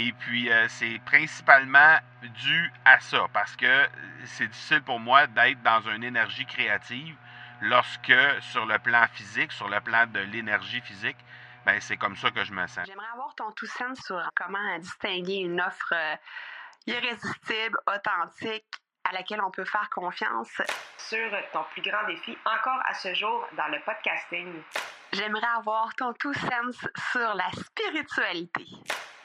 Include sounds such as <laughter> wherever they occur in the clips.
Et puis, euh, c'est principalement dû à ça, parce que c'est difficile pour moi d'être dans une énergie créative lorsque, sur le plan physique, sur le plan de l'énergie physique, ben, c'est comme ça que je me sens. J'aimerais avoir ton tout sens sur comment distinguer une offre euh, irrésistible, authentique, à laquelle on peut faire confiance. Sur ton plus grand défi encore à ce jour dans le podcasting. J'aimerais avoir ton tout sens sur la spiritualité.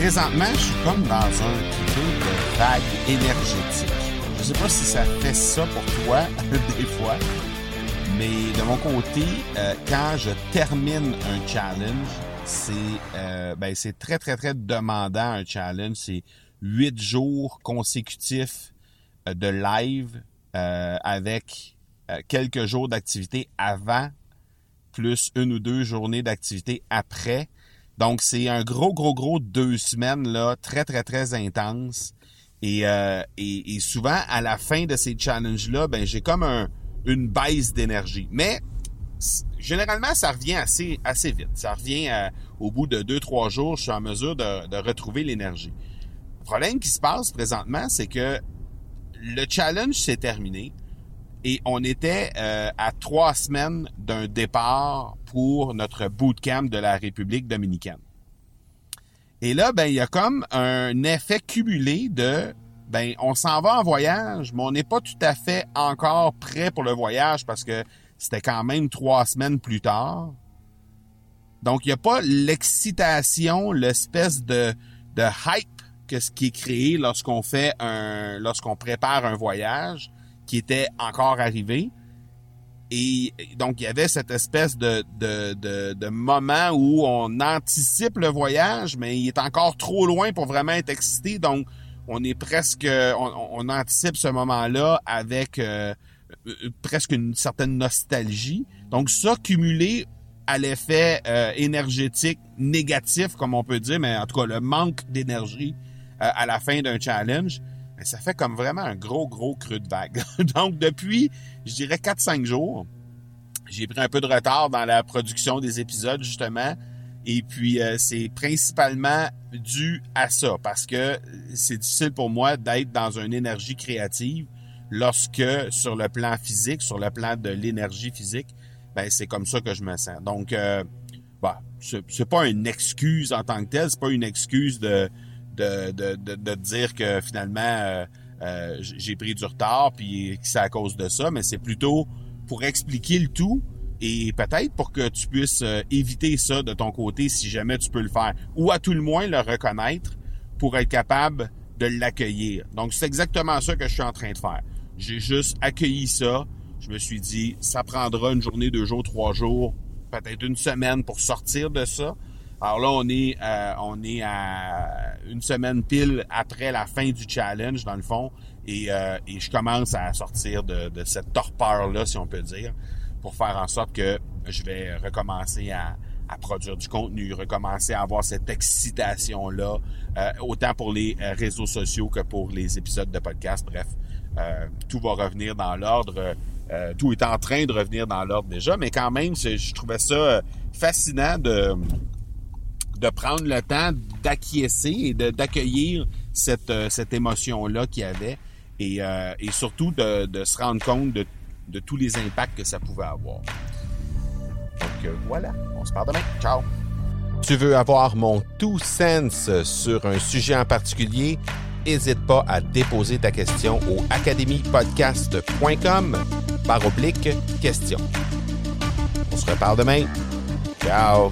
Présentement, je suis comme dans un peu de vague énergétique. Je sais pas si ça fait ça pour toi, <laughs> des fois, mais de mon côté, euh, quand je termine un challenge, c'est euh, ben, c'est très, très, très demandant un challenge. C'est huit jours consécutifs euh, de live avec quelques jours d'activité avant, plus une ou deux journées d'activité après. Donc, c'est un gros, gros, gros deux semaines, là, très, très, très intense. Et, euh, et, souvent, à la fin de ces challenges-là, ben, j'ai comme un, une baisse d'énergie. Mais généralement, ça revient assez, assez vite. Ça revient euh, au bout de deux, trois jours, je suis en mesure de, de retrouver l'énergie. Le problème qui se passe présentement, c'est que le challenge s'est terminé et on était euh, à trois semaines d'un départ pour notre bootcamp de la République dominicaine. Et là, ben, il y a comme un effet cumulé de, ben, on s'en va en voyage, mais on n'est pas tout à fait encore prêt pour le voyage parce que c'était quand même trois semaines plus tard. Donc, il n'y a pas l'excitation, l'espèce de, de hype que ce qui est créé lorsqu'on fait un, lorsqu'on prépare un voyage qui était encore arrivé. Et donc, il y avait cette espèce de, de, de, moment où on anticipe le voyage, mais il est encore trop loin pour vraiment être excité. Donc, on est presque, on anticipe ce moment-là avec euh, euh, presque une certaine nostalgie. Donc, ça cumulé à l'effet euh, énergétique négatif, comme on peut dire, mais en tout cas, le manque d'énergie à la fin d'un challenge, ça fait comme vraiment un gros, gros creux de vague. <laughs> Donc, depuis, je dirais 4-5 jours, j'ai pris un peu de retard dans la production des épisodes, justement. Et puis, euh, c'est principalement dû à ça, parce que c'est difficile pour moi d'être dans une énergie créative lorsque, sur le plan physique, sur le plan de l'énergie physique, ben, c'est comme ça que je me sens. Donc, euh, bah, c'est pas une excuse en tant que telle, c'est pas une excuse de de, de, de, de dire que finalement euh, euh, j'ai pris du retard puis que c'est à cause de ça, mais c'est plutôt pour expliquer le tout et peut-être pour que tu puisses euh, éviter ça de ton côté si jamais tu peux le faire ou à tout le moins le reconnaître pour être capable de l'accueillir. Donc c'est exactement ça que je suis en train de faire. J'ai juste accueilli ça. Je me suis dit ça prendra une journée, deux jours, trois jours, peut-être une semaine pour sortir de ça. Alors là, on est, euh, on est à une semaine pile après la fin du challenge, dans le fond, et, euh, et je commence à sortir de, cette torpeur-là, si on peut dire, pour faire en sorte que je vais recommencer à, à produire du contenu, recommencer à avoir cette excitation-là, euh, autant pour les réseaux sociaux que pour les épisodes de podcast. Bref, tout va revenir dans l'ordre. tout est en train de revenir dans l'ordre déjà, mais quand même, je trouvais ça fascinant de de prendre le temps d'acquiescer et d'accueillir cette, euh, cette émotion-là qu'il y avait et, euh, et surtout de, de, se rendre compte de, de, tous les impacts que ça pouvait avoir. Donc euh, voilà, on se parle demain. Ciao! Tu veux avoir mon tout sens sur un sujet en particulier? N'hésite pas à déposer ta question au academypodcast.com par oblique question. On se reparle demain. Ciao!